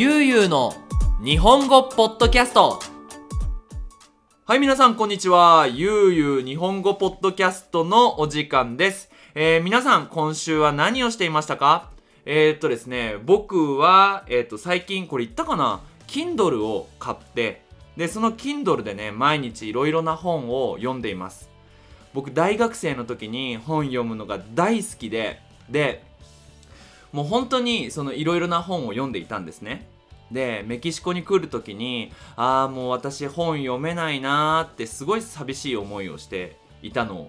ゆうゆうの日本語ポッドキャスト。はい皆さんこんにちは。ゆうゆう日本語ポッドキャストのお時間です、えー、皆さん今週は何をしていましたか？えー、っとですね僕は、えー、っと最近これ言ったかな？Kindle を買ってでその Kindle でね毎日いろいろな本を読んでいます。僕大学生の時に本読むのが大好きででもう本当にそのいろいろな本を読んでいたんですね。でメキシコに来る時にああもう私本読めないなーってすごい寂しい思いをしていたの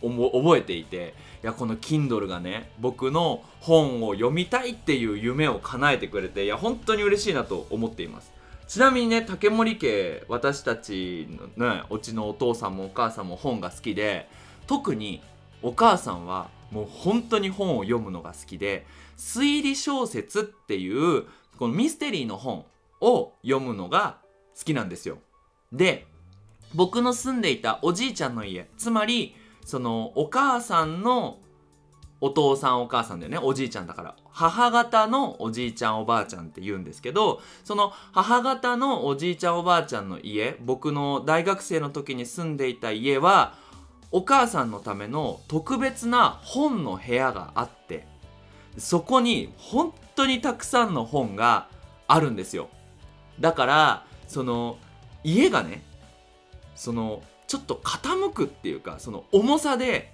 を覚えていていやこの Kindle がね僕の本を読みたいっていう夢を叶えてくれていや本当に嬉しいなと思っています。ちなみにね竹森家私たちのねうちのお父さんもお母さんも本が好きで特にお母さんはもう本当に本を読むのが好きで推理小説っていうこのミステリーの本を読むのが好きなんですよ。で僕の住んでいたおじいちゃんの家つまりそのお母さんのお父さんお母さんだよね。おじいちゃんだから。母方のおじいちゃんおばあちゃんって言うんですけどその母方のおじいちゃんおばあちゃんの家僕の大学生の時に住んでいた家はお母さんのための特別な本の部屋があってそこに本当にたくさんの本があるんですよ。だからその家がねそのちょっと傾くっていうかその重さで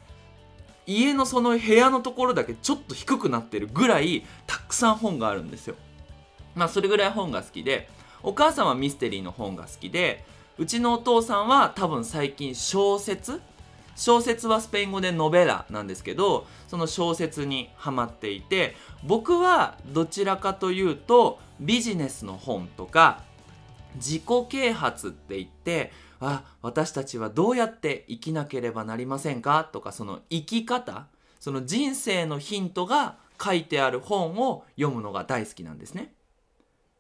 家のその部屋のところだけちょっと低くなってるぐらいたくさん本があるんですよ。まあそれぐらい本が好きでお母さんはミステリーの本が好きでうちのお父さんは多分最近小説小説はスペイン語でノベラなんですけどその小説にハマっていて僕はどちらかというとビジネスの本とか自己啓発って言ってあ私たちはどうやって生きなければなりませんか？とかその生き方その人生のヒントが書いてある本を読むのが大好きなんですね。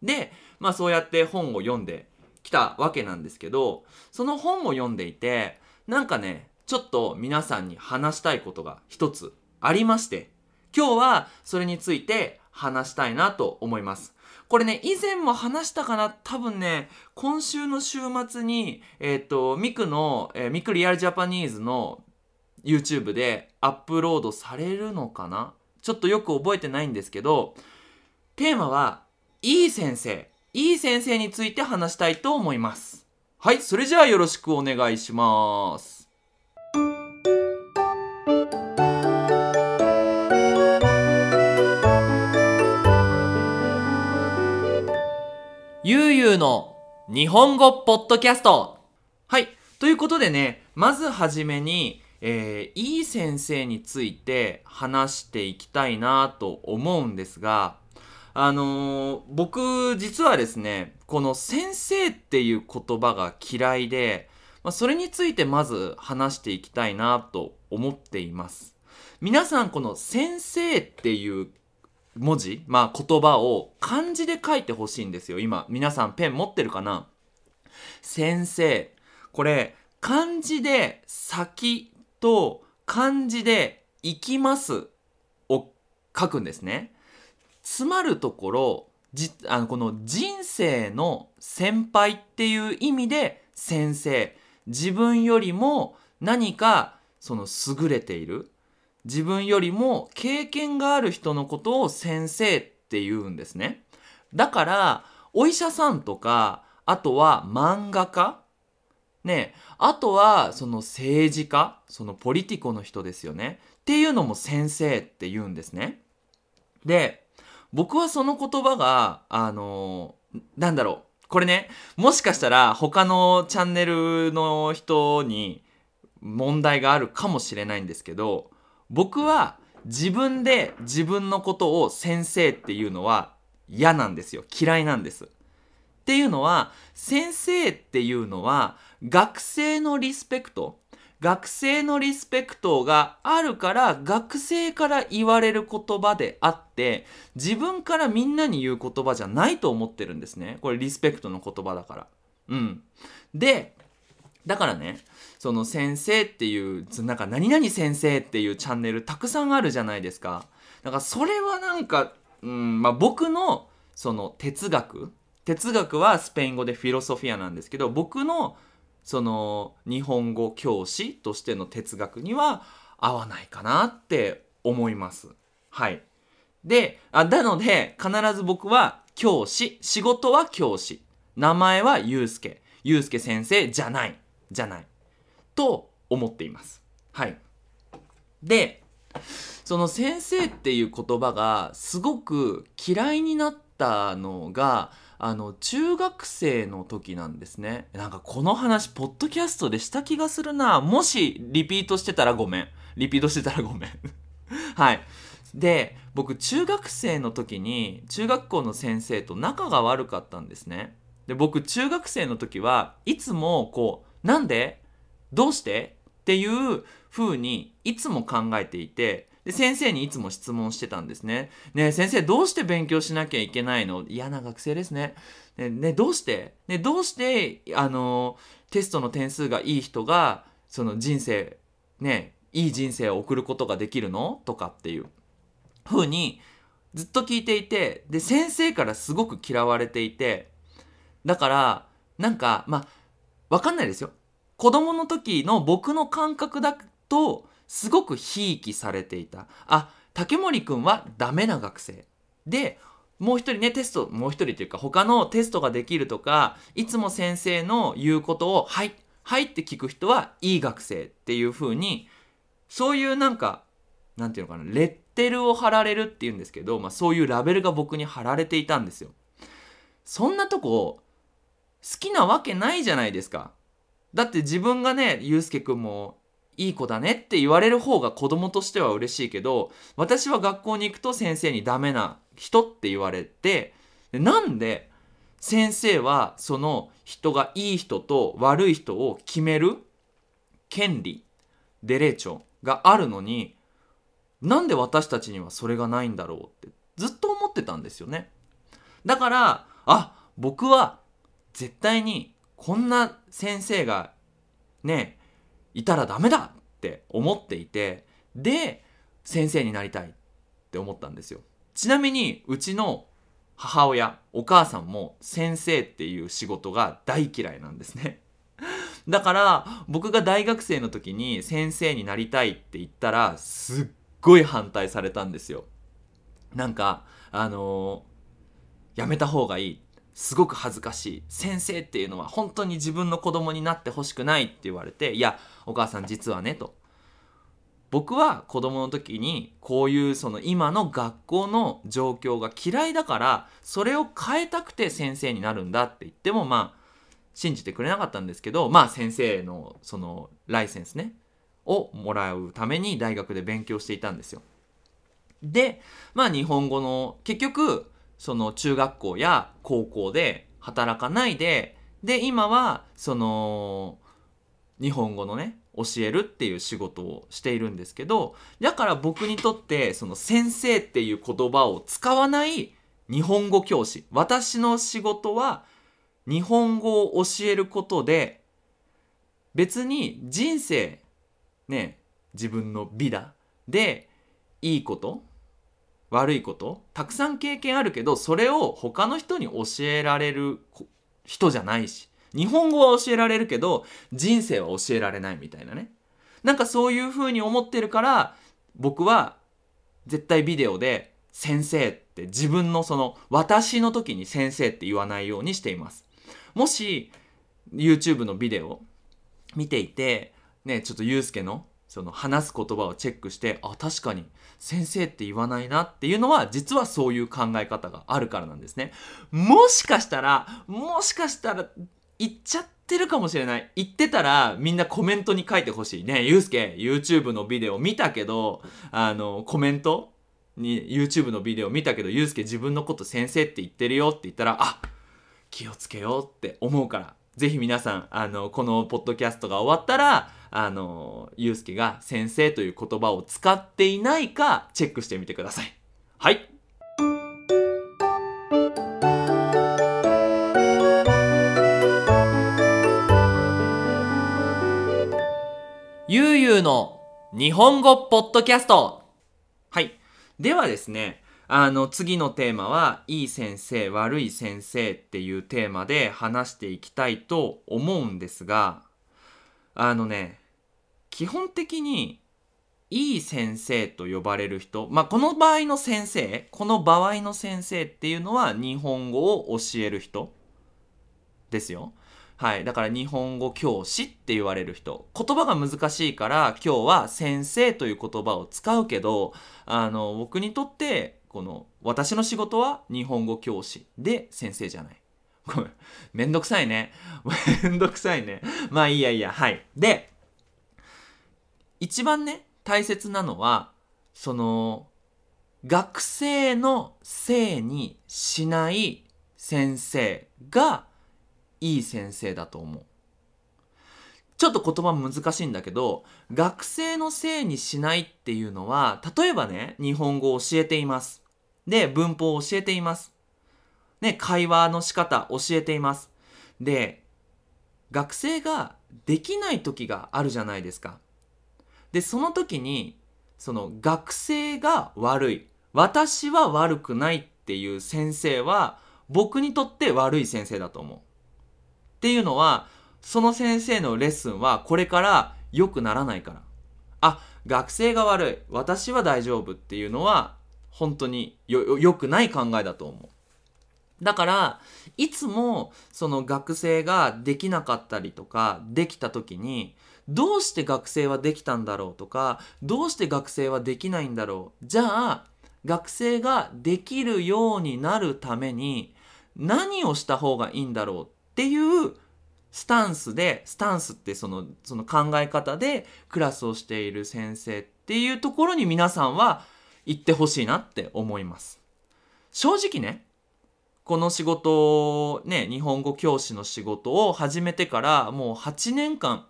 でまあそうやって本を読んできたわけなんですけどその本を読んでいてなんかねちょっと皆さんに話したいことが一つありまして今日はそれについて話したいなと思います。これね、以前も話したかな多分ね、今週の週末に、えっ、ー、と、ミクの、えー、ミクリアルジャパニーズの YouTube でアップロードされるのかな？ちょっとよく覚えてないんですけど、テーマは、いい先生、いい先生について話したいと思います。はい、それじゃあよろしくお願いします。ゆうゆうの日本語ポッドキャスト。はい。ということでね、まずはじめに、えー、いい先生について話していきたいなと思うんですが、あのー、僕、実はですね、この先生っていう言葉が嫌いで、まあ、それについてまず話していきたいなと思っています。皆さん、この先生っていう文字、まあ言葉を漢字で書いてほしいんですよ。今、皆さんペン持ってるかな？先生。これ、漢字で先と漢字で行きますを書くんですね。つまるところ、じあのこの人生の先輩っていう意味で先生。自分よりも何かその優れている。自分よりも経験がある人のことを先生って言うんですね。だから、お医者さんとか、あとは漫画家ねあとはその政治家そのポリティコの人ですよね。っていうのも先生って言うんですね。で、僕はその言葉が、あの、なんだろう。これね、もしかしたら他のチャンネルの人に問題があるかもしれないんですけど、僕は自分で自分のことを先生っていうのは嫌なんですよ。嫌いなんです。っていうのは、先生っていうのは学生のリスペクト、学生のリスペクトがあるから学生から言われる言葉であって自分からみんなに言う言葉じゃないと思ってるんですね。これリスペクトの言葉だから。うん。で、だからね、その先生っていう、なんか何々先生っていうチャンネルたくさんあるじゃないですか。だからそれはなんか、うん、まあ僕のその哲学哲学はスペイン語でフィロソフィアなんですけど僕のその日本語教師としての哲学には合わないかなって思います。はい。で、あなので必ず僕は教師、仕事は教師、名前はゆうすけ、ゆうすけ先生じゃない、じゃない、と思っています。はい。で、その先生っていう言葉がすごく嫌いになったのが、あの中学生の時なんですね。なんかこの話ポッドキャストでした気がするな。もしリピートしてたらごめん。リピートしてたらごめん。はい。で僕中学生の時に中学校の先生と仲が悪かったんですね。で僕中学生の時はいつもこうなんで？どうして？っていう風にいつも考えていてで先生にいつも質問してたんですね。ね先生どうして勉強しなきゃいけないの？嫌な学生ですね。ねねどうして？ねどうしてあのテストの点数がいい人がその人生ねいい人生を送ることができるの？とかっていう。風にずっと聞いていてで先生からすごく嫌われていて。だからなんかまあわかんないですよ。子供の時の僕の感覚だとすごくひいきされていた。あ竹森くんはダメな学生。でもう一人ねテストもう一人というか他のテストができるとかいつも先生の言うことを「はいはい」って聞く人はいい学生っていう風にそういうなんかなんていうのかなレッテルを貼られるっていうんですけど、まあ、そういうラベルが僕に貼られていたんですよ。そんなとこきなわけないじゃないですか。だって自分がね、ゆうすけくんもいい子だねって言われる方が子供としては嬉しいけど、私は学校に行くと先生にダメな人って言われて、なんで先生はその人がいい人と悪い人を決める権利、デレーチョがあるのに、なんで私たちにはそれがないんだろうってずっと思ってたんですよね。だから、あ、僕は絶対にこんな先生がね、いたらダメだって思っていてで先生になりたいって思ったんですよ。ちなみにうちの母親お母さんも先生っていう仕事が大嫌いなんですね。だから僕が大学生の時に先生になりたいって言ったらすっごい反対されたんですよ。なんかあのー、やめた方がいいすごく恥ずかしい先生っていうのは本当に自分の子供になってほしくないって言われていやお母さん実はねと僕は子供の時にこういうその今の学校の状況が嫌いだからそれを変えたくて先生になるんだって言ってもまあ信じてくれなかったんですけどまあ先生のそのライセンスねをもらうために大学で勉強していたんですよ。でまあ日本語の結局その中学校や高校で働かないでで今はその日本語のね教えるっていう仕事をしているんですけどだから僕にとってその先生っていう言葉を使わない日本語教師私の仕事は日本語を教えることで別に人生ね自分の美だでいいこと悪いことたくさん経験あるけどそれを他の人に教えられる人じゃないし日本語は教えられるけど人生は教えられないみたいなね。なんかそういう風に思ってるから僕は絶対ビデオで先生って自分のその私の時に先生って言わないようにしています。もし YouTube のビデオ見ていてねちょっとゆうすけのその話す言葉をチェックしてあ確かに先生って言わないなっていうのは実はそういう考え方があるからなんですね。もしかしたらもしかしたら言っちゃってるかもしれない。言ってたらみんなコメントに書いてほしいね。ゆうすけ YouTube のビデオ見たけどあのコメントに YouTube のビデオ見たけどゆうすけ自分のこと先生って言ってるよって言ったらあ気をつけようって思うからぜひ皆さんあのこのポッドキャストが終わったらあの、ゆうすけが先生という言葉を使っていないかチェックしてみてください。はい。ゆうゆうの日本語ポッドキャスト。はい。ではですね、あの次のテーマはいい先生悪い先生っていうテーマで話していきたいと思うんですがあのね基本的にいい先生と呼ばれる人まあこの場合の先生この場合の先生っていうのは日本語を教える人ですよ。はい。だから日本語教師って言われる人。言葉が難しいから今日は先生という言葉を使うけど、あの、僕にとってこの私の仕事は日本語教師で先生じゃない。ごめん。めんどくさいね。めんどくさいね。まあいいやいいや。はい。で、一番ね、大切なのは、その、学生のせいにしない先生がいい先生だと思う。ちょっと言葉難しいんだけど、学生のせいにしないっていうのは、例えばね、日本語を教えています。で、文法を教えています。ね、会話の仕方教えています。で、学生ができない時があるじゃないですか。で、その時に、その学生が悪い。私は悪くないっていう先生は、僕にとって悪い先生だと思う。っていうのは、その先生のレッスンはこれから良くならないから。あ、学生が悪い。私は大丈夫っていうのは本当に良くない考えだと思う。だから、いつもその学生ができなかったりとか、できた時に、どうして学生はできたんだろうとか、どうして学生はできないんだろう。じゃあ、学生ができるようになるために何をした方がいいんだろうっていうスタンスで、スタンスってその、その考え方でクラスをしている先生っていうところに皆さんは行ってほしいなって思います。正直ね、この仕事、ね、日本語教師の仕事を始めてからもう8年間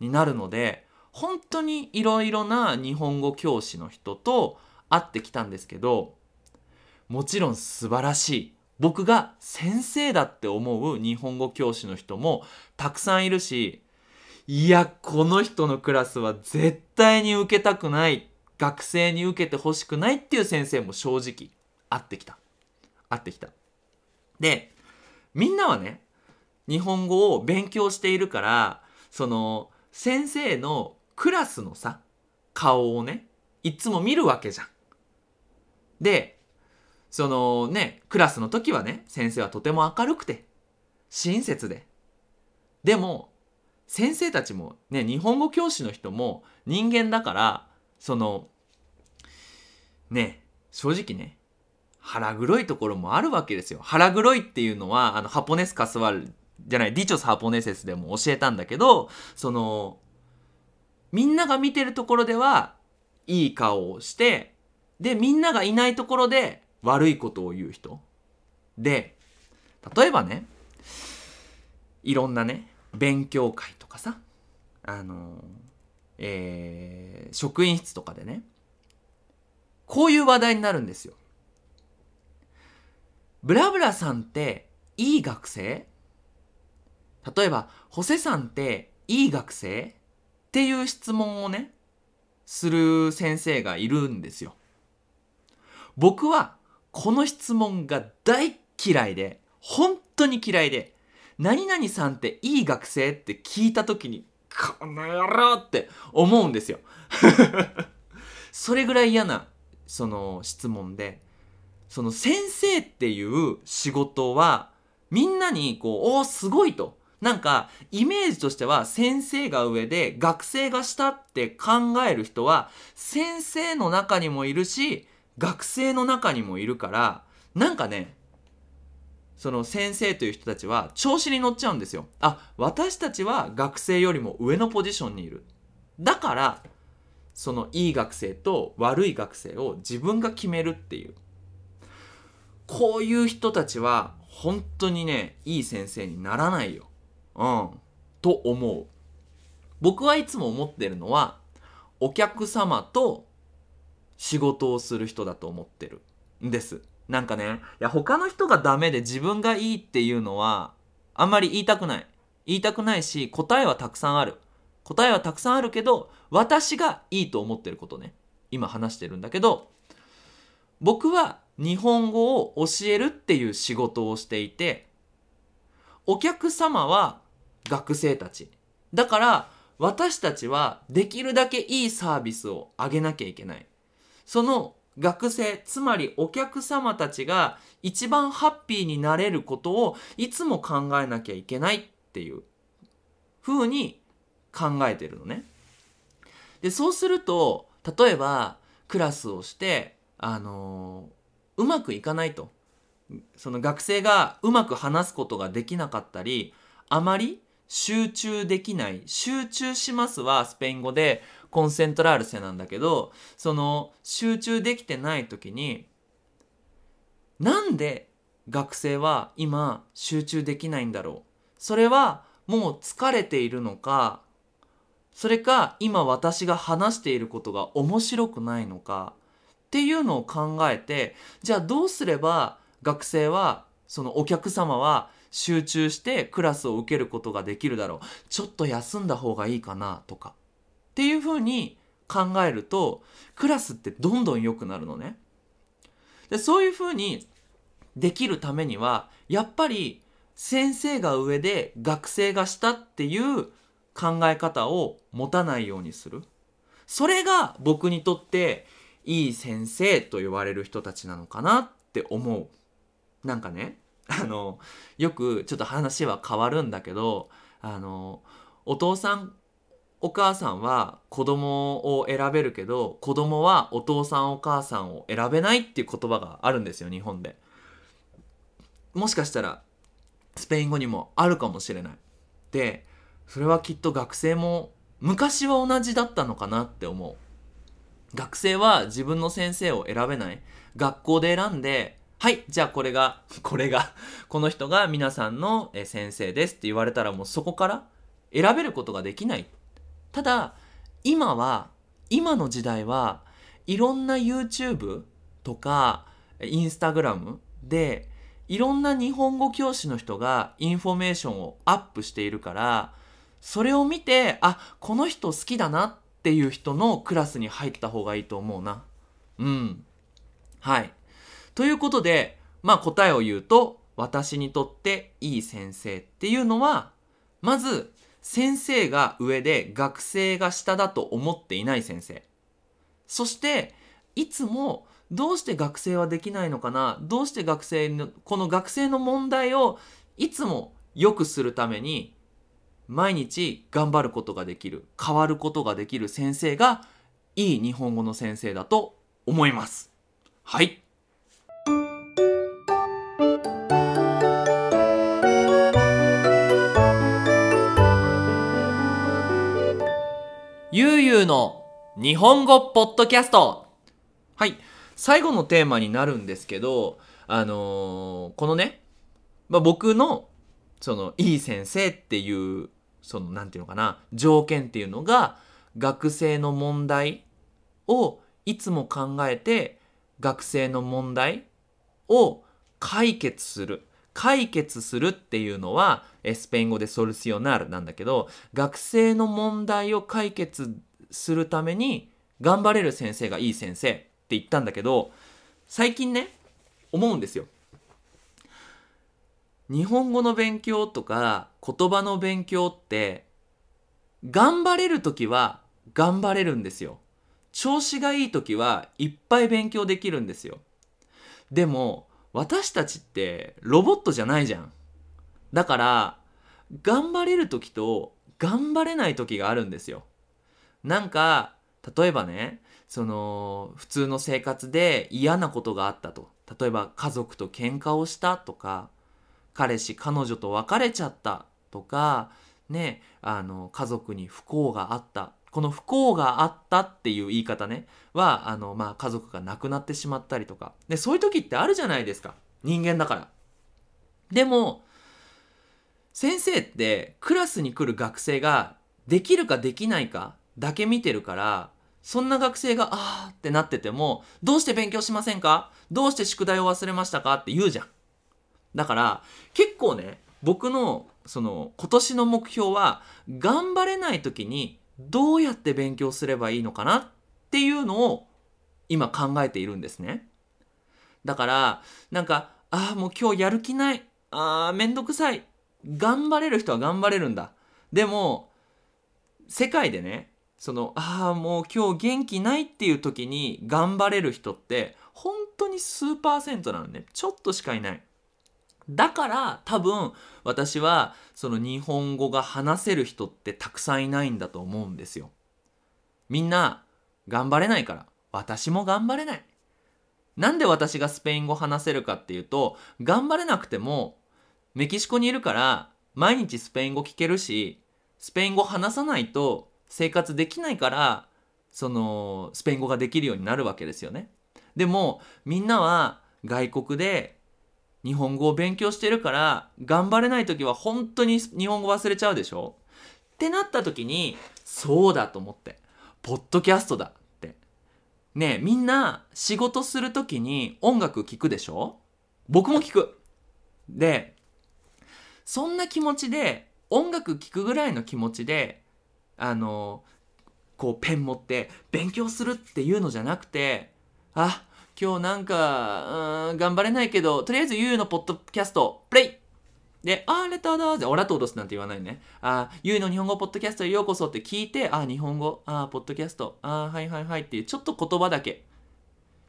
になるので、本当にいろいろな日本語教師の人と会ってきたんですけど、もちろん素晴らしい僕が先生だって思う日本語教師の人もたくさんいるし、いや、この人のクラスは絶対に受けたくない、学生に受けてほしくないっていう先生も正直会ってきた。会ってきた。で、みんなはね、日本語を勉強しているから、その、先生のクラスのさ、顔をね、いつも見るわけじゃん。で、そのね、クラスの時はね、先生はとても明るくて、親切で。でも、先生たちもね、日本語教師の人も人間だから、その、ね、正直ね、腹黒いところもあるわけですよ。腹黒いっていうのは、あの、ハポネスカスワルじゃない、ディチョスハポネセスでも教えたんだけど、その、みんなが見てるところでは、いい顔をして、で、みんながいないところで、悪いことを言う人で例えばねいろんなね勉強会とかさあのえー、職員室とかでねこういう話題になるんですよ。ブラブラさんっていい学生？例えば、ホセさんっていい学生？っていう質問をね、する先生がいるんですよ。僕はこの質問が大嫌いで、本当に嫌いで、何々さんっていい学生って聞いた時に、この野郎って思うんですよ。それぐらい嫌な、その質問で、その先生っていう仕事は、みんなにこう、おお、すごいと。なんか、イメージとしては、先生が上で、学生が下って考える人は、先生の中にもいるし、学生の中にもいるからなんかねその先生という人たちは調子に乗っちゃうんですよ。あ私たちは学生よりも上のポジションにいる。だからそのいい学生と悪い学生を自分が決めるっていう。こういう人たちは本当にねいい先生にならないよ。うん。と思う。僕はいつも思ってるのはお客様と仕事をする人だと思ってるんです。なんかね、いや他の人がダメで自分がいいっていうのはあんまり言いたくない。言いたくないし答えはたくさんある。答えはたくさんあるけど私がいいと思ってることね。今話してるんだけど僕は日本語を教えるっていう仕事をしていてお客様は学生たちだから私たちはできるだけいいサービスを上げなきゃいけないその学生つまりお客様たちが一番ハッピーになれることをいつも考えなきゃいけないっていう風に考えてるのね。でそうすると例えばクラスをしてあのー、うまくいかないとその学生がうまく話すことができなかったりあまり集中できない集中しますはスペイン語でコンセントラールセなんだけどその集中できてない時になんで学生は今集中できないんだろう？それはもう疲れているのかそれか今私が話していることが面白くないのかっていうのを考えてじゃあどうすれば学生はそのお客様は集中してクラスを受けることができるだろう？ちょっと休んだ方がいいかなとか。っていうふうに考えるとクラスってどんどん良くなるのね。でそういうふうにできるためにはやっぱり先生が上で学生が下っていう考え方を持たないようにする。それが僕にとっていい先生と言われる人たちなのかなって思う。なんかね、あの、よくちょっと話は変わるんだけど、あの、お父さん、お母さんは子供を選べるけど、子供はお父さんお母さんを選べないっていう言葉があるんですよ、日本で。もしかしたらスペイン語にもあるかもしれない。で、それはきっと学生も昔は同じだったのかなって思う。学生は自分の先生を選べない。学校で選んで、はい、じゃあこれが、これが、この人が皆さんの先生ですって言われたらもうそこから選べることができない。ただ、今は、今の時代はいろんな YouTube とか Instagram でいろんな日本語教師の人がインフォメーションをアップしているからそれを見てあこの人好きだなっていう人のクラスに入った方がいいと思うな。うん。はい。ということでまあ答えを言うと私にとっていい先生っていうのはまず先生が上で学生が下だと思っていない先生。そしていつもどうして学生はできないのかな？どうして学生のこの学生の問題をいつも良くするために毎日頑張ることができる変わることができる先生がいい日本語の先生だと思います。はい。ゆうゆうの日本語ポッドキャストはい最後のテーマになるんですけど、あのー、このね、まあ、僕の、その、いい先生っていう、その、なんていうのかな、条件っていうのが、学生の問題をいつも考えて、学生の問題を解決する。解決するっていうのは、スペイン語でソルシオナルなんだけど、学生の問題を解決するために頑張れる先生がいい先生って言ったんだけど最近ね思うんですよ。日本語の勉強とか言葉の勉強って頑張れる時は頑張れるんですよ。調子がいい時はいっぱい勉強できるんですよ。でも私たちってロボットじゃないじゃん。だから頑張れる時と頑張れない時があるんですよ。なんか例えばねその普通の生活で嫌なことがあったと例えば家族と喧嘩をしたとか彼氏彼女と別れちゃったとかねあの家族に不幸があった。この不幸があったっていう言い方ねはあの、まあ、家族が亡くなってしまったりとか。でそういう時ってあるじゃないですか。人間だから。でも先生ってクラスに来る学生ができるかできないかだけ見てるからそんな学生が、あーってなってても、どうして勉強しませんか？どうして宿題を忘れましたか？って言うじゃん。だから、結構ね、僕の、その、今年の目標は、頑張れない時に、どうやって勉強すればいいのかなっていうのを、今考えているんですね。だからなんかああもう今日やる気ない。あーめんどくさい。頑張れる人は頑張れるんだ。でも世界でねそのああもう今日元気ないっていう時に頑張れる人って本当に数パーセントなのね。ちょっとしかいない。だから多分私はその日本語が話せる人ってたくさんいないんだと思うんですよ。みんな頑張れないから。私も頑張れない。なんで私がスペイン語話せるかっていうと頑張れなくてもメキシコにいるから毎日スペイン語聞けるしスペイン語話さないと生活できないからそのスペイン語ができるようになるわけですよね。でもみんなは外国で日本語を勉強してるから頑張れない時は本当に日本語忘れちゃうでしょ？ってなった時にそうだと思って。ポッドキャストだって。ねえみんな仕事する時に音楽聴くでしょ？僕も聴く。でそんな気持ちで音楽聴くぐらいの気持ちであのこうペン持って勉強するっていうのじゃなくてあ今日なんかうん頑張れないけどとりあえずゆうのポッドキャストプレイで、あー、レターだーぜ、オラトードスなんて言わないね。あー、ゆうの日本語ポッドキャストへようこそって聞いて、あー、日本語、あー、ポッドキャスト、あー、はいはいはいっていう、ちょっと言葉だけ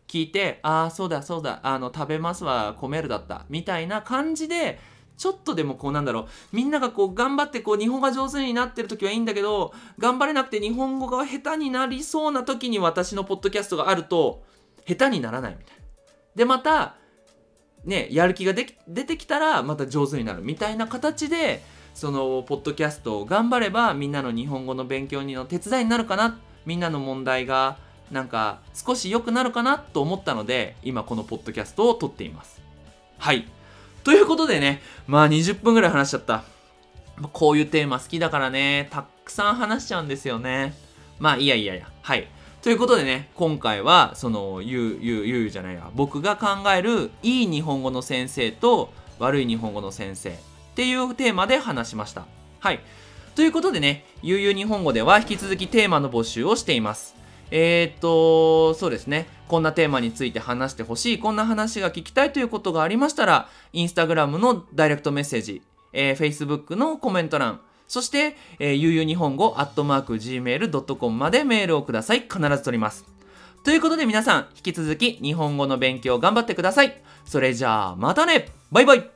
聞いて、あー、そうだそうだ、あの、食べますはコメルだった、みたいな感じで、ちょっとでもこうなんだろう、みんながこう頑張ってこう日本語が上手になってる時はいいんだけど、頑張れなくて日本語が下手になりそうな時に私のポッドキャストがあると、下手にならないみたいな。で、また、ね、やる気がで出てきたらまた上手になるみたいな形でそのポッドキャストを頑張ればみんなの日本語の勉強にの手伝いになるかなみんなの問題がなんか少し良くなるかなと思ったので今このポッドキャストを撮っています。はい。ということでねまあ20分ぐらい話しちゃった。こういうテーマ好きだからねたくさん話しちゃうんですよね。まあいやいやいや。はい。ということでね、今回は、その、ゆう、ゆう、ゆうじゃないや、僕が考えるいい日本語の先生と悪い日本語の先生っていうテーマで話しました。はい。ということでね、ゆうゆう日本語では引き続きテーマの募集をしています。えー、っと、そうですね。こんなテーマについて話してほしい、こんな話が聞きたいということがありましたら、インスタグラムのダイレクトメッセージ、えー、Facebook のコメント欄、そして、えー、ゆうゆう日本語、アットマーク、gmail.com までメールをください。必ず取ります。ということで皆さん、引き続き日本語の勉強頑張ってください。それじゃあ、またねバイバイ